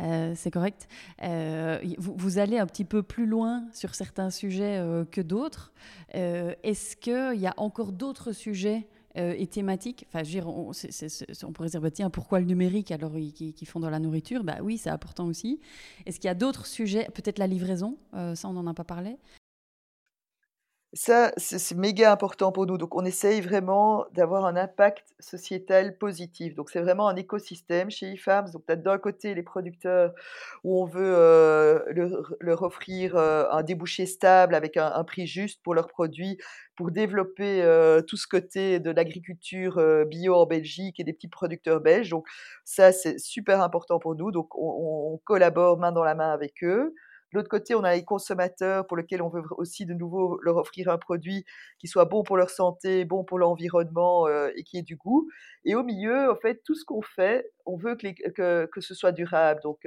Heu, c'est correct? Heu, y vous vous allez un petit peu plus loin sur certains sujets, que d'autres. Heu, est-ce qu'il y a encore d'autres sujets, heu, et thématiques? Enfin, je dire, on c'est c'est on pourrait dire: «Bah, tiens, pourquoi le numérique alors qui qui font dans la nourriture?» bah, oui, c'est important aussi. Est-ce qu'il y a d'autres sujets? Peut-être la livraison? Heu, ça, on n'en a pas parlé. Ça, c'est méga important pour nous, donc on essaye vraiment d'avoir un impact sociétal positif. Donc c'est vraiment un écosystème chez eFarms. Donc tu as d'un côté les producteurs où on veut, heu, leur offrir, heu, un débouché stable avec un prix juste pour leurs produits, pour développer, heu, tout ce côté de l'agriculture, bio en Belgique et des petits producteurs belges. Donc ça, c'est super important pour nous, donc on on on collabore main dans la main avec eux. De l'autre côté, on a les consommateurs pour lesquels on veut aussi de nouveau leur offrir un produit qui soit bon pour leur santé, bon pour l'environnement, heu, et qui ait du goût. Et au milieu, en fait, tout ce qu'on fait, on veut que que que ce soit durable. Donc,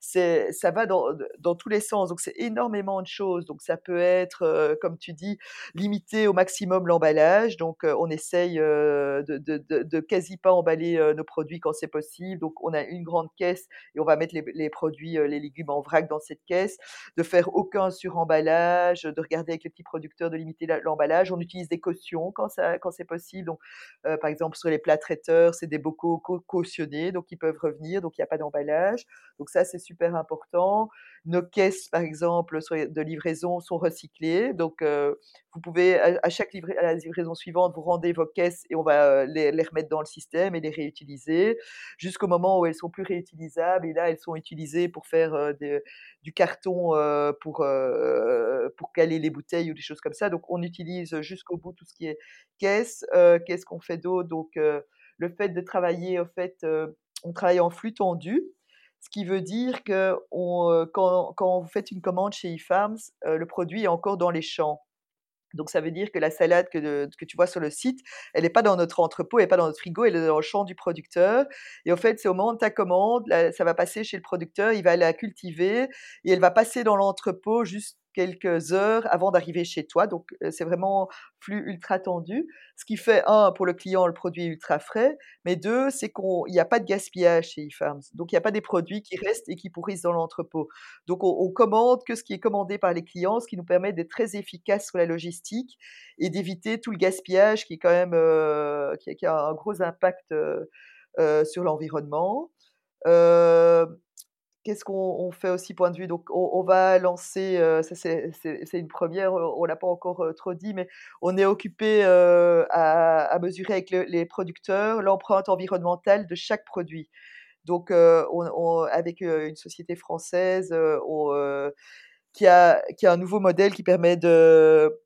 c'est ça va dans dans tous les sens. Donc c'est énormément de choses. Donc ça peut être, heu, comme tu dis, limiter au maximum l'emballage. Donc, heu, on essaye, de de de quasi pas emballer, nos produits quand c'est possible. Donc on a une grande caisse et on va mettre les les produits, les légumes en vrac dans cette caisse de faire aucun suremballage, de regarder avec les petits producteurs de limiter la l'emballage. On utilise des cautions quand quand c'est possible. Donc, par exemple, sur les plats c'est des bocaux cau cautionnés, donc ils peuvent revenir, donc il y a pas d'emballage. Donc ça, c'est super important. Nos caisses, par exemple, de livraison sont recyclées. Donc, heu, vous pouvez à chaque livraison suivante, vous rendez vos caisses et on va, heu, les remettre dans le système et les réutiliser, jusqu'au moment où elles sont plus réutilisables et là, elles sont utilisées pour faire, de du carton, pour, pour caler les bouteilles ou des choses comme ça. Donc on utilise, jusqu'au bout tout ce qui est caisse. Qu'est-ce qu'on fait d'autre? Donc, le fait de travailler, au fait, heu, on travaille en flux tendu, ce qui veut dire que heu, quand quand vous faites une commande chez eFarms, heu, le produit est encore dans les champs. Donc ça veut dire que la salade que que tu vois sur le site, elle est pas dans notre entrepôt, elle est pas dans notre frigo, elle est dans le champ du producteur et en fait, c'est au moment de ta commande, ça va passer chez le producteur, il va la cultiver et elle va passer dans l'entrepôt juste quelques heures avant d'arriver chez toi. Donc, c'est vraiment flux ultra tendu. Ce qui fait, un, pour le client, le produit ultra frais, mais deux, c'est qu'on il y a pas de gaspillage chez eFarms. Donc il y a pas des produits qui restent et qui pourrissent dans l'entrepôt. Donc on commande que ce qui est commandé par les clients, ce qui nous permet d'être très efficace sur la logistique et d'éviter tout le gaspillage qui est quand même, qui a un gros impact, heu, sur l'environnement. Qu'est-ce qu'on on fait aussi point de vue? Donc on va lancer, ça c'est une première, re on l'a pas encore, heu, trop dit, mais on est occupé, heu, à mesurer avec le les producteurs l'empreinte environnementale de chaque produit. Donc avec, une société française, qui a qui a un nouveau modèle qui permet de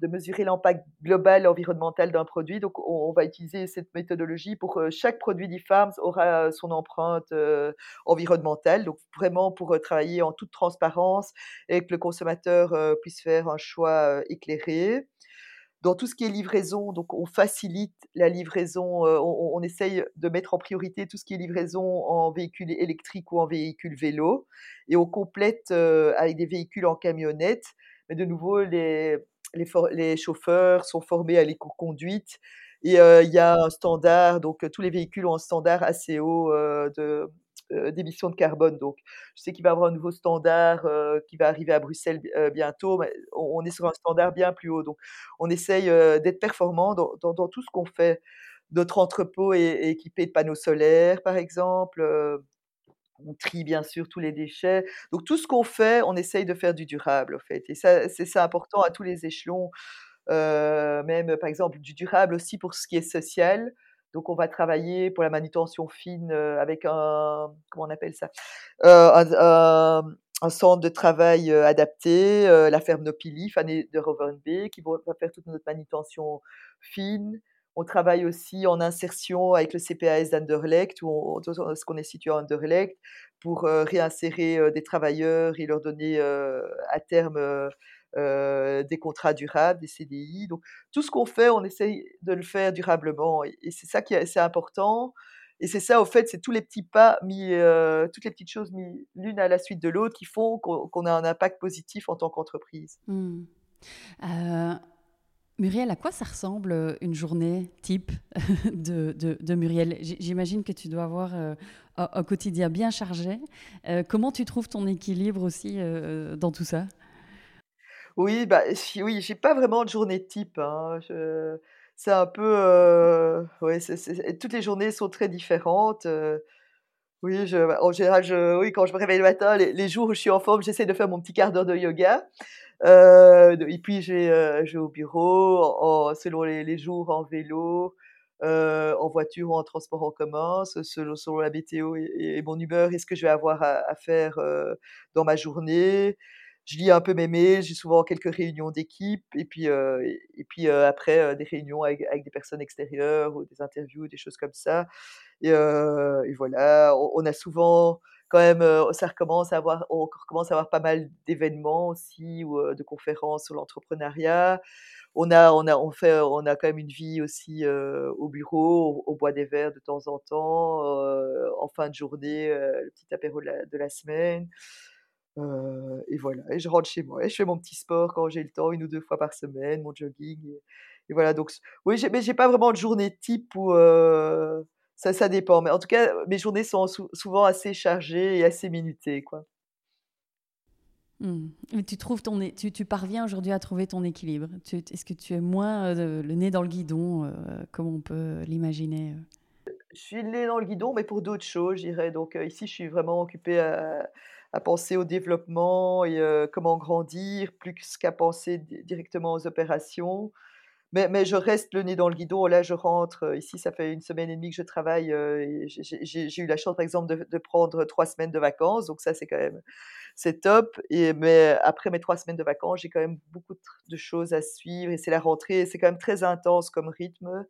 de mesurer l'impact global environnemental d'un produit. Donc, on, va utiliser cette méthodologie pour euh, chaque produit d'e-farms aura euh, son empreinte euh, environnementale. Donc, vraiment pour euh, travailler en toute transparence et que le consommateur puisse faire un choix éclairé. Dans tout ce qui est livraison, donc on facilite la livraison, on on essaye de mettre en priorité tout ce qui est livraison en véhicule électrique ou en véhicule vélo et on complète, avec des véhicules en camionnette. Mais de nouveau, les les chauffeurs sont formés à l'écoconduite et il y a un standard, donc tous les véhicules ont un standard assez haut, de, d'émissions de carbone. Donc je sais qu'il va y avoir un nouveau standard, qui va arriver à Bruxelles heu, bientôt, mais on est sur un standard bien plus haut. Donc on essaye, d'être performant dans tout ce qu'on fait. Notre entrepôt est est équipé de panneaux solaires, par exemple, on trie bien sûr tous les déchets. Donc tout ce qu'on fait, on essaye de faire du durable, en fait et c'est ça important à tous les échelons, même, par exemple, du durable aussi pour ce qui est social. Donc on va travailler pour la manutention fine, avec un comment on appelle ça? Un centre de travail, adapté, la ferme Nopili, Fanny de Rovernbeek, qui va faire toute notre manutention fine. On travaille aussi en insertion avec le CPAS d'Anderlecht, où on parce qu'on est situé à Anderlecht, pour, heu, réinsérer, heu, des travailleurs et leur donner, heu, à terme, des contrats durables, des CDI. Donc tout ce qu'on fait, on essaye de le faire durablement et c'est ça qui est c'est important et c'est ça, au fait, c'est tous les petits pas mis, toutes les petites choses mis l'une à la suite de l'autre qui font qu'on a un impact positif en tant qu'entreprise. Mmh. Muriel, à quoi ça ressemble, heu, une journée type de de Muriel? J'i j'imagine que tu dois avoir, heu, un quotidien bien chargé. Heu, comment tu trouves ton équilibre aussi, dans tout ça? Oui, bah, oui, j'ai pas vraiment de journée type, hein. C'est un peu, ouais, toutes les journées sont très différentes, oui, en général, oui, quand je me réveille le matin, les jours où je suis en forme, j'essaie de faire mon petit quart d'heure de yoga, de et puis vais, heu, je vais au bureau selon les jours en vélo, heu, en voiture ou en transport en commun, se selon selon la météo et mon humeur et ce que je vais avoir à faire, dans ma journée. Je lis un peu mes mails, j'ai souvent quelques réunions d'équipe et puis, et puis, après, des réunions avec avec des personnes extérieures ou des interviews, des choses comme ça et voilà. On a souvent quand même, ça recommence à avoir on recommence à avoir pas mal d'événements aussi ou, de conférences sur l'entrepreneuriat. On a on a on fait on a quand même une vie aussi, au bureau, on boit des verres de temps en temps, en fin de journée, le petit apéro de la de la semaine. Et voilà et je rentre chez moi et je fais mon petit sport quand j'ai le temps, une ou 2 fois par semaine, mon jogging et et voilà donc oui, mais j'ai pas vraiment de journée type où, ça ça dépend, mais en tout cas, mes journées sont sou souvent assez chargées et assez minutées, quoi. Mmh. Tu trouves ton tu tu parviens aujourd'hui à trouver ton équilibre? Est-ce que tu es moins, le nez dans le guidon, comme on peut l'imaginer? Je suis le nez dans le guidon, mais pour d'autres choses, je dirais. Donc, ici, je suis vraiment occupée à à penser au développement et comment grandir, plus qu'à penser di directement aux opérations. Mais mais je reste le nez dans le guidon. Là, je rentre, heu, ici, ça fait une semaine et demie que je travaille, et j'ai eu la chance, par exemple, de prendre 3 semaines de vacances, donc ça, c'est quand même c'est top et mais après mes 3 semaines de vacances, j'ai quand même beaucoup de choses à suivre et c'est la rentrée c'est quand même très intense comme rythme.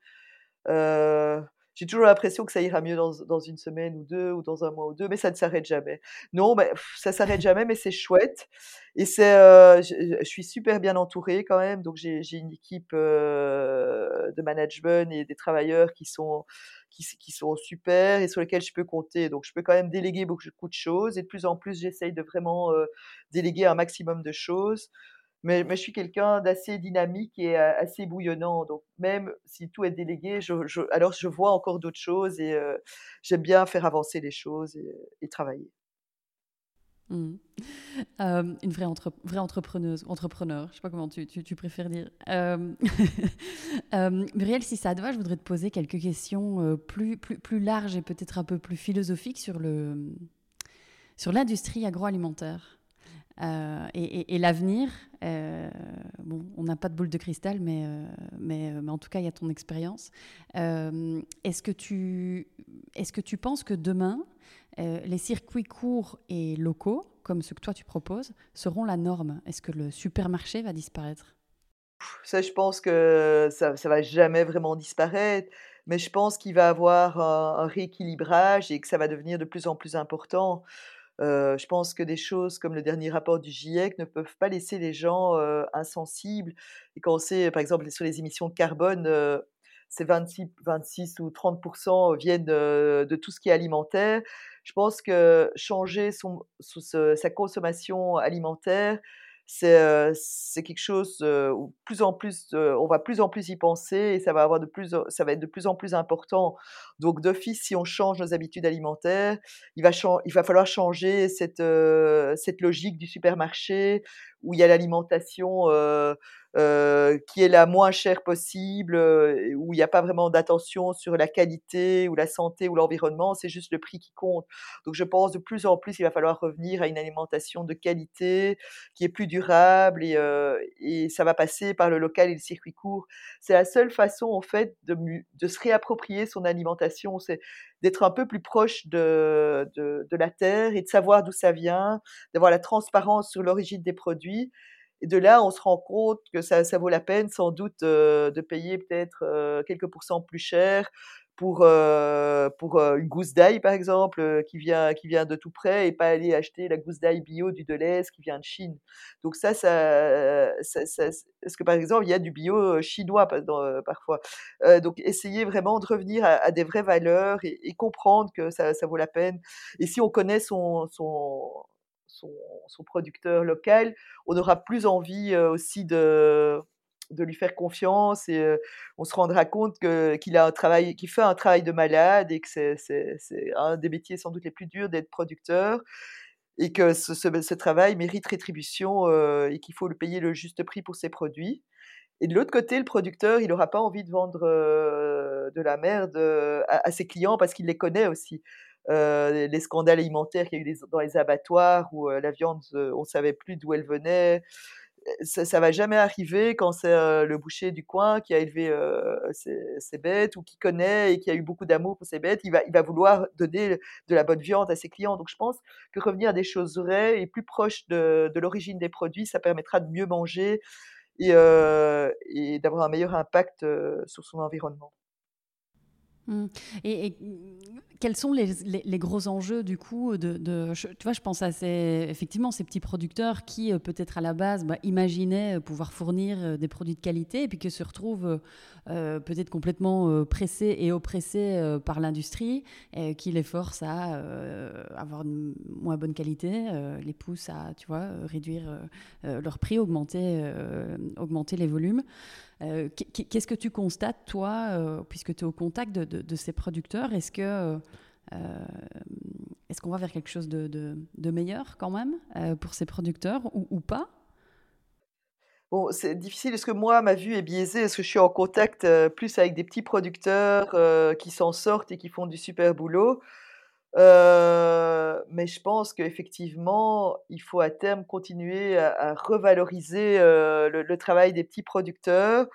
Heu, j'ai toujours l'impression que ça ira mieux dans dans une semaine ou 2 ou dans un mois ou 2, mais ça ne s'arrête jamais. Non, mais ça s'arrête jamais, mais c'est chouette et c'est, heu, je suis super bien entourée quand même, donc j'ai une équipe, heu, de management et des travailleurs qui sont qui qui sont super et sur lesquels je peux compter. Donc je peux quand même déléguer beaucoup de choses et de plus en plus, j'essaye de vraiment, heu, déléguer un maximum de choses. Mais je suis quelqu'un d'assez dynamique et a assez bouillonnant, donc même si tout est délégué, alors je vois encore d'autres choses et heu, j'aime bien faire avancer les choses et et travailler. Mmh. Une vraie entre vraie entrepreneuse entrepreneur, je sais pas comment tu préfères dire. Muriel, si ça te va, je voudrais te poser quelques questions, plus plus plus larges et peut-être un peu plus philosophiques sur mmh, sur l'industrie agroalimentaire, heu, et l'avenir. Heu, bon, on n'a pas de boule de cristal, mais heu, mais en tout cas, il y a ton expérience. Est-ce que tu est-ce que tu penses que demain, les circuits courts et locaux, comme ceux que toi tu proposes, seront la norme? Est-ce que le supermarché va disparaître? Ça, je pense que ça ça va jamais vraiment disparaître, mais je pense qu'il va avoir un un rééquilibrage et que ça va devenir de plus en plus important. Heu, je pense que des choses comme le dernier rapport du GIEC ne peuvent pas laisser les gens, heu, insensibles et quand on sait, par exemple, sur les émissions de carbone, heu, c'est 26-26 ou 30 viennent, heu, de tout ce qui est alimentaire. Je pense que changer sa consommation alimentaire, c'est, c'est quelque chose, où plus en plus, on va plus en plus y penser et ça va avoir de plus ça va être de plus en plus important. Donc d'office, si on change nos habitudes alimentaires, il va il va falloir changer cette, cette logique du supermarché où il y a l'alimentation, heu, qui est la moins chère possible, et où il y a pas vraiment d'attention sur la qualité ou la santé ou l'environnement, c'est juste le prix qui compte. Donc je pense de plus en plus, il va falloir revenir à une alimentation de qualité, qui est plus durable et heu et ça va passer par le local et le circuit court. C'est la seule façon en fait de de se réapproprier son alimentation, c'est d'être un peu plus proche de de de la terre et de savoir d'où ça vient, d'avoir la transparence sur l'origine des produits et de là, on se rend compte que ça ça vaut la peine sans doute, heu, de payer peut-être, heu, quelques pourcents plus cher pour, heu, pour, heu, une gousse d'ail par exemple, heu, qui vient qui vient de tout près et pas aller acheter la gousse d'ail bio du Delhaize qui vient de Chine. Donc ça ça, ça ça parce que par exemple, il y a du bio, heu, chinois parfois. Donc essayer vraiment de revenir à à des vraies valeurs et et comprendre que ça ça vaut la peine et si on connaît son son son producteur local, on aura plus envie, heu, aussi de de lui faire confiance et heu, on se rendra compte qu'il a un travail qu'il fait un travail de malade et que c'est un des métiers sans doute les plus durs d'être producteur et que ce travail mérite rétribution, heu et qu'il faut le payer le juste prix pour ses produits et de l'autre côté, le producteur, il aura pas envie de vendre, de la merde, à ses clients parce qu'il les connaît aussi. Heu, les scandales alimentaires qu'il y a eu dans les abattoirs où, heu, la viande, heu, on savait plus d'où elle venait. Ça ça va jamais arriver quand c'est, le boucher du coin qui a élevé, ses bêtes ou qui connaît et qui a eu beaucoup d'amour pour ses bêtes, il va il va vouloir donner de la bonne viande à ses clients. Donc je pense que revenir à des choses vraies et plus proches de l'origine des produits, ça permettra de mieux manger et d'avoir un meilleur impact, sur son environnement. Mmh. Et, quels sont les, gros enjeux du coup je, tu vois je pense à ces effectivement ces petits producteurs qui euh, peut-être à la base bah, imaginaient euh, pouvoir fournir euh, des produits de qualité et puis qui se retrouvent peut-être complètement pressés et oppressés par l'industrie qui les force à avoir une moins bonne qualité les pousse à tu vois réduire leur prix augmenter augmenter les volumes euh, qu'est-ce que tu constates, toi, euh, puisque tu es au contact de, ces producteurs Est-ce que euh, est-ce qu'on va vers quelque chose de, meilleur quand même pour ces producteurs ou, ou pas? Bon, c'est difficile parce que moi, ma vue est biaisée parce que je suis en contact plus avec des petits producteurs qui s'en sortent et qui font du super boulot. Heu, mais je pense qu'effectivement, il faut à terme continuer à revaloriser, heu, le travail des petits producteurs,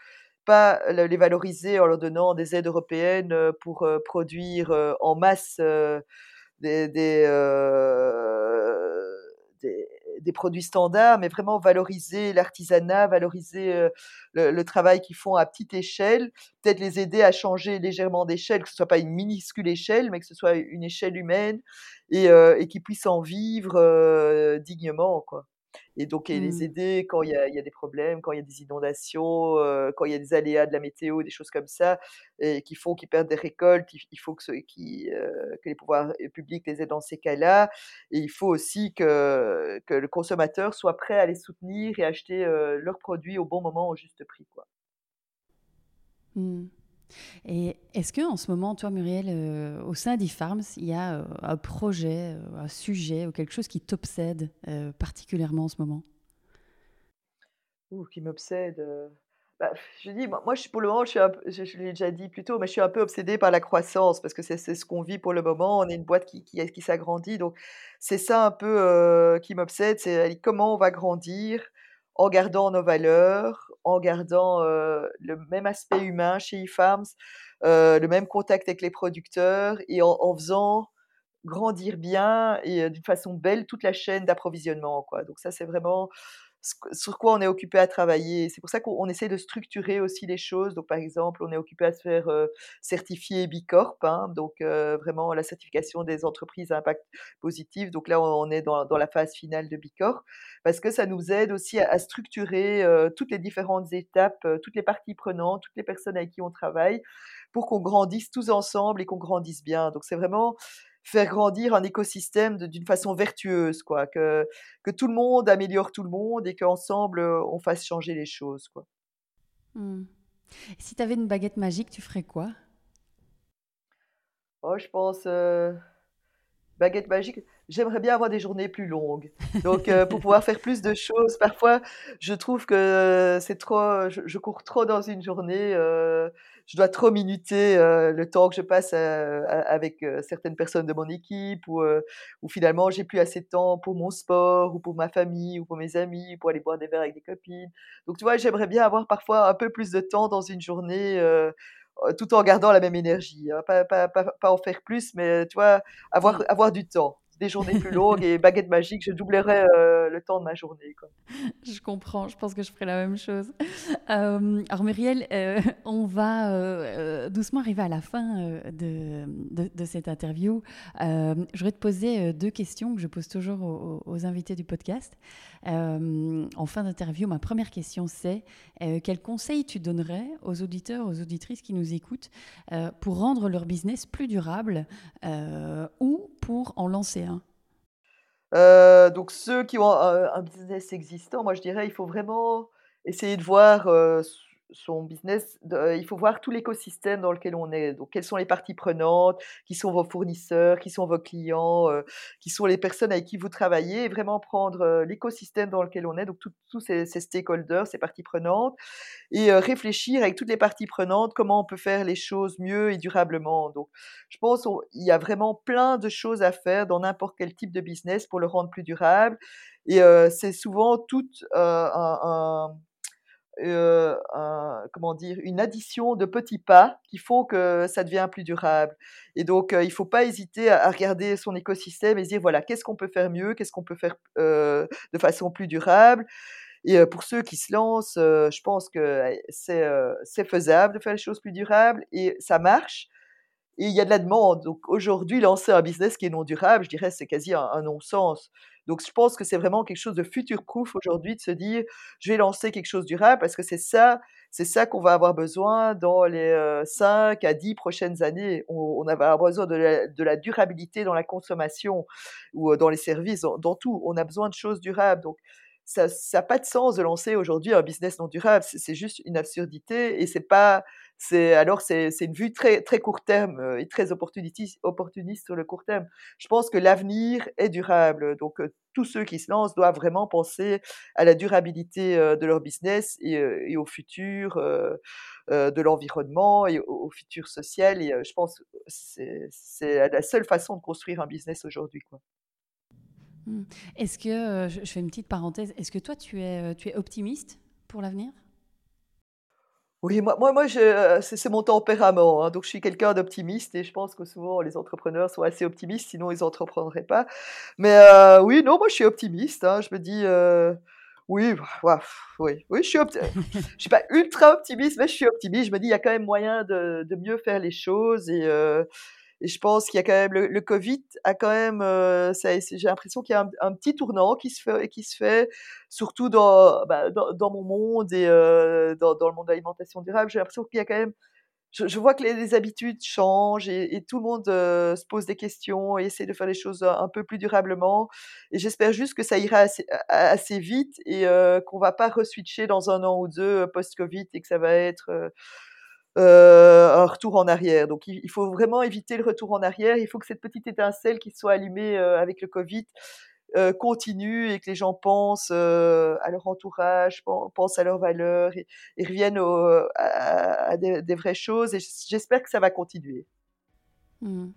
pas le les valoriser en leur donnant des aides européennes, heu, pour, produire, en masse, des des produits standards, mais vraiment valoriser l'artisanat, valoriser euh, le, travail qu'ils font à petite échelle, peut-être les aider à changer légèrement d'échelle, que ce soit pas une minuscule échelle, mais que ce soit une échelle humaine et, euh, et qu'ils puissent en vivre euh, dignement, quoi et donc et les Mmh. aider quand il y a il y a des problèmes, quand il y a des inondations, quand il y a des aléas de la météo, des choses comme ça et qui font qu'ils perdent des récoltes. Il il faut que ceux qui, heu, que les pouvoirs, publics les aident dans ces cas-là et il faut aussi que que le consommateur soit prêt à les soutenir et acheter, leurs produits au bon moment, au juste prix, quoi. Mmh. Et est-ce que en ce moment, toi, Muriel, euh, au sein d'e-Farms, il y a euh, un projet, euh, un sujet ou quelque chose qui t'obsède particulièrement en ce moment? Ouh, qui m'obsède, bah, je dis, moi pour le moment, je l'ai déjà dit plus tôt, mais je suis un peu obsédée par la croissance parce que c'est ce qu'on vit pour le moment. On est une boîte qui qui s'agrandit, donc c'est ça un peu, qui m'obsède, c'est comment on va grandir? En gardant nos valeurs, en gardant, le même aspect humain chez eFarms, heu, le même contact avec les producteurs et en en faisant grandir bien et d'une façon belle toute la chaîne d'approvisionnement, quoi. Donc ça, c'est vraiment sur quoi on est occupé à travailler. C'est pour ça qu'on on essaie de structurer aussi les choses. Donc par exemple, on est occupé à se faire, heu, certifier Bicorp, hein, donc heu, vraiment la certification des entreprises à impact positif. Donc là, on est dans la phase finale de Bicorp parce que ça nous aide aussi à structurer, heu, toutes les différentes étapes, heu, toutes les parties prenantes, toutes les personnes avec qui on travaille pour qu'on grandisse tous ensemble et qu'on grandisse bien. Donc c'est vraiment faire grandir un écosystème d'une façon vertueuse, quoi, que que tout le monde améliore tout le monde et qu'ensemble, heu, on fasse changer les choses, quoi. Mmh. Si tu avais une baguette magique, tu ferais quoi? Oh, je pense, heu, baguette magique, j'aimerais bien avoir des journées plus longues. Donc heu, pour pouvoir faire plus de choses, parfois, je trouve que c'est trop je je cours trop dans une journée, je dois trop minuter, heu, le temps que je passe, heu, a avec, heu, certaines personnes de mon équipe ou heu, ou finalement j'ai plus assez de temps pour mon sport ou pour ma famille ou pour mes amis, pour aller boire des verres avec des copines. Donc tu vois, j'aimerais bien avoir parfois un peu plus de temps dans une journée, heu heu, tout en gardant la même énergie, hein. Pas pas pas pas en faire plus, mais tu vois, avoir Mmh. avoir du temps. Des journées plus longues et baguette magique, je doublerais, heu, le temps de ma journée. Je comprends, je pense que je ferais la même chose. Euh, alors Muriel, euh, on va euh, euh, doucement arriver à la fin euh, de, cette interview. Euh, je voudrais te poser euh, deux questions que je pose toujours aux, aux invités du podcast. Euh, en fin d'interview, ma première question c'est euh, quel conseil tu donnerais aux auditeurs, aux auditrices qui nous écoutent euh, pour rendre leur business plus durable euh, ou pour en lancer un. Heu, donc ceux qui ont un business existant, moi je dirais, il faut vraiment essayer de voir, heu, s son business de il faut voir tout l'écosystème dans lequel on est. Donc quelles sont les parties prenantes, qui sont vos fournisseurs, qui sont vos clients, heu, qui sont les personnes avec qui vous travaillez et vraiment prendre, heu, l'écosystème dans lequel on est, donc tous ces stakeholders, ces parties prenantes et réfléchir avec toutes les parties prenantes, comment on peut faire les choses mieux et durablement. Donc je pense on il y a vraiment plein de choses à faire dans n'importe quel type de business pour le rendre plus durable et c'est souvent tout, un, un comment dire? Une addition de petits pas qui font que ça devient plus durable et donc heu, il faut pas hésiter à regarder son écosystème et se dire: «Voilà, qu'est-ce qu'on peut faire mieux? Qu'est-ce qu'on peut faire, heu, de façon plus durable?» Et pour ceux qui se lancent, je pense que, allez, c'est, faisable de faire les choses plus durables et ça marche et il y a de la demande. Donc aujourd'hui, lancer un business qui est non durable, je dirais, c'est quasi un non-sens. Donc je pense que c'est vraiment quelque chose de future proof aujourd'hui de se dire: «Je vais lancer quelque chose durable» parce que c'est ça c'est ça qu'on va avoir besoin dans les, heu, 5 à 10 prochaines années. On on va avoir besoin de la durabilité dans la consommation ou, heu, dans les services, dans dans tout. On a besoin de choses durables donc ça ça a pas de sens de lancer aujourd'hui un business non durable. C'est juste une absurdité et c'est pas c'est alors c'est une vue très très court terme, heu, et très opportunitis opportuniste sur le court terme. Je pense que l'avenir est durable, donc heu, tous ceux qui se lancent doivent vraiment penser à la durabilité, heu, de leur business et au futur, de l'environnement et au futur social et je pense que c'est la seule façon de construire un business aujourd'hui, quoi. Mmh. Est-ce que, je fais une petite parenthèse, est-ce que toi tu es optimiste pour l'avenir? Oui, moi, moi, moi je, c'est mon tempérament. hein. Donc, je suis quelqu'un d'optimiste et je pense que souvent les entrepreneurs sont assez optimistes, sinon ils n'entreprendraient pas. Mais euh, oui, non, moi, je suis optimiste. hein. Je me dis, euh, oui, ouah, oui, oui, je suis, opti- je suis pas ultra optimiste, mais je suis optimiste. Je me dis, il y a quand même moyen de, de mieux faire les choses et, euh, et je pense qu'il y a quand même le, Covid a quand même, euh, j'ai l'impression qu'il y a un, petit tournant qui se fait, qui se fait surtout dans, bah, dans, mon monde et euh, dans, le monde de l'alimentation durable. J'ai l'impression qu'il y a quand même, je, vois que les, habitudes changent et, tout le monde euh, se pose des questions et essaie de faire les choses un, peu plus durablement. Et j'espère juste que ça ira assez, assez vite et euh, qu'on va pas re-switcher dans un an ou deux post-Covid et que ça va être euh, un retour en arrière. Donc il, faut vraiment éviter le retour en arrière. Il faut que cette petite étincelle qui soit allumée euh, avec le Covid euh, continue et que les gens pensent à leur entourage, pen- pensent à leurs valeurs et, reviennent à, des, vraies choses. Et j'espère que ça va continuer. Hmm.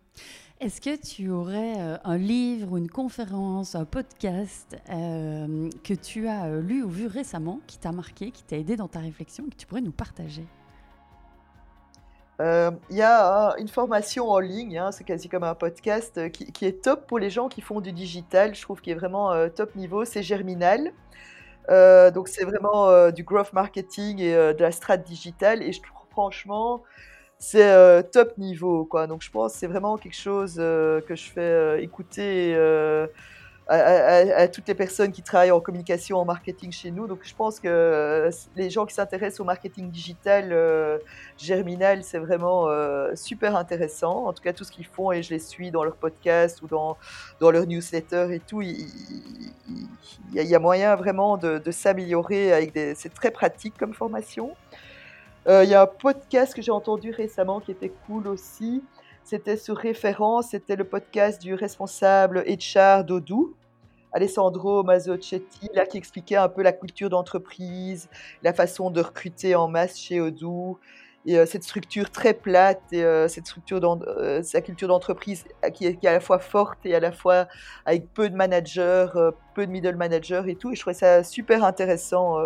Est-ce que tu aurais un livre une conférence, un podcast que tu as lu ou vu récemment, qui t'a marqué, qui t'a aidé dans ta réflexion, que tu pourrais nous partager? Euh, Il y a hein, une formation en ligne, hein, c'est quasi comme un podcast, euh, qui, est top pour les gens qui font du digital. Je trouve qu'il est vraiment euh, top niveau. C'est Germinal. Euh, donc c'est vraiment euh, du growth marketing et euh, de la strat digitale. Et je trouve franchement, c'est euh, top niveau, quoi. Donc je pense que c'est vraiment quelque chose euh, que je fais euh, écouter euh, à, toutes les personnes qui travaillent en communication, en marketing chez nous. Donc je pense que euh, les gens qui s'intéressent au marketing digital, euh, Germinal, c'est vraiment euh, super intéressant. En tout cas, tout ce qu'ils font, et je les suis dans leur podcast ou dans, dans leur newsletter et tout, il, y, a, moyen vraiment de, de s'améliorer avec des... C'est très pratique comme formation. Euh, Il y a un podcast que j'ai entendu récemment qui était cool aussi. C'était sur référence, c'était le podcast du responsable HR d'Odoo, Alessandro Mazzocetti, là, qui expliquait un peu la culture d'entreprise, la façon de recruter en masse chez Odoo, et euh, cette structure très plate, euh, cette structure, euh, sa culture d'entreprise qui est, à la fois forte et à la fois avec peu de managers, peu de middle managers et tout. Et je trouvais ça super intéressant.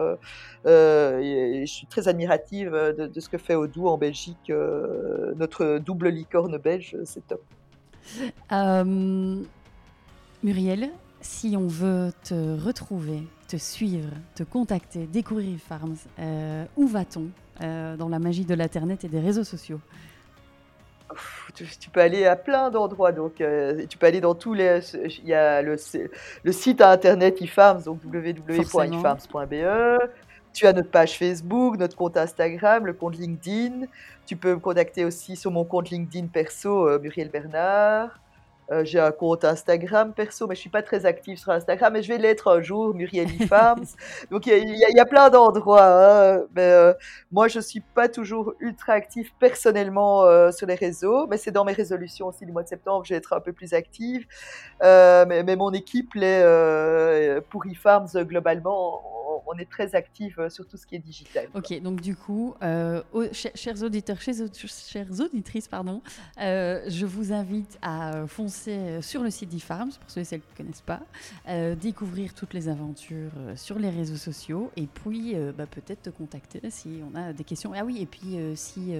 et, je suis très admirative de, ce que fait Odoo en Belgique. notre double licorne belge, c'est top. Euh, Muriel, si on veut te retrouver, te suivre, te contacter, découvrir Farms, où va-t-on? Euh, dans la magie de l'Internet et des réseaux sociaux Tu, peux aller à plein d'endroits. Donc, euh, tu peux aller dans tous les. Il y a le, le site internet eFarms, donc www.efarms.be. Tu as notre page Facebook, notre compte Instagram, le compte LinkedIn. Tu peux me contacter aussi sur mon compte LinkedIn perso, euh, Muriel Bernard. Euh, j'ai un compte Instagram perso, mais je suis pas très active sur Instagram, mais je vais l'être un jour, Muriel eFarms. Donc il y, a- y y plein d'endroits. hein, mais euh, moi, je suis pas toujours ultra active personnellement euh, sur les réseaux, mais c'est dans mes résolutions aussi du mois de septembre, je vais être un peu plus active. Mais, mais mon équipe, euh, pour eFarms, globalement, on, est très active euh, sur tout ce qui est digital. Ok, donc du coup, euh, chers auditeurs, chers, auditrices, pardon, euh, je vous invite à foncer sur le site d'eFarms, pour ceux et celles qui ne connaissent pas, découvrir toutes les aventures sur les réseaux sociaux, et puis bah, peut-être te contacter si on a des questions. Ah oui, et puis si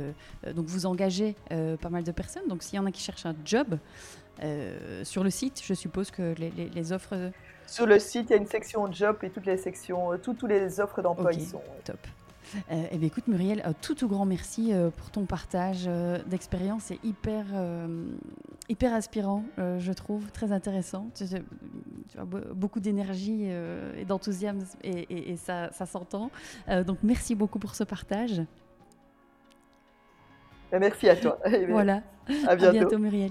donc vous engagez pas mal de personnes, donc s'il y en a qui cherchent un job euh, sur le site, je suppose que les, les- les offres... Sur le site, il y a une section job et toutes les sections, euh, tout- tous les offres d'emploi Ok. y sont. Top. Euh, eh bien, écoute, Muriel, un tout, tout grand merci euh, pour ton partage euh, d'expérience. C'est hyper, euh, hyper inspirant, euh, je trouve, très intéressant. Tu, as be- beaucoup d'énergie euh, et d'enthousiasme et, et- et ça, ça s'entend. Euh, donc, merci beaucoup pour ce partage. Mais Merci à toi. Voilà. À À bientôt. bientôt, Muriel.